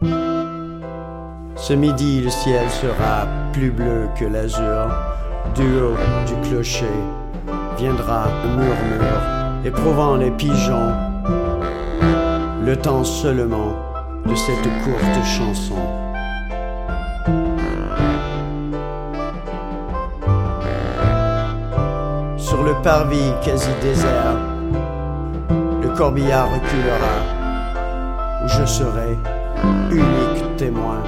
Ce midi, le ciel sera plus bleu que l'azur. Du haut du clocher viendra un murmure, éprouvant les pigeons. Le temps seulement de cette courte chanson. Sur le parvis quasi désert, le corbillard reculera, où je serai unique témoin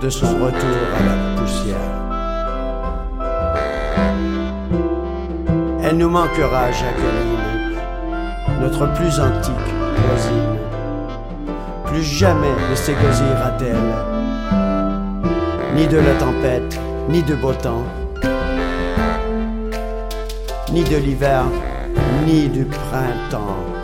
de son retour à la poussière. Elle nous manquera, Jacqueline, notre plus antique voisine. Plus jamais ne s'égosillera-t-elle, ni de la tempête, ni de beau temps, ni de l'hiver, ni du printemps.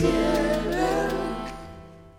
Yeah.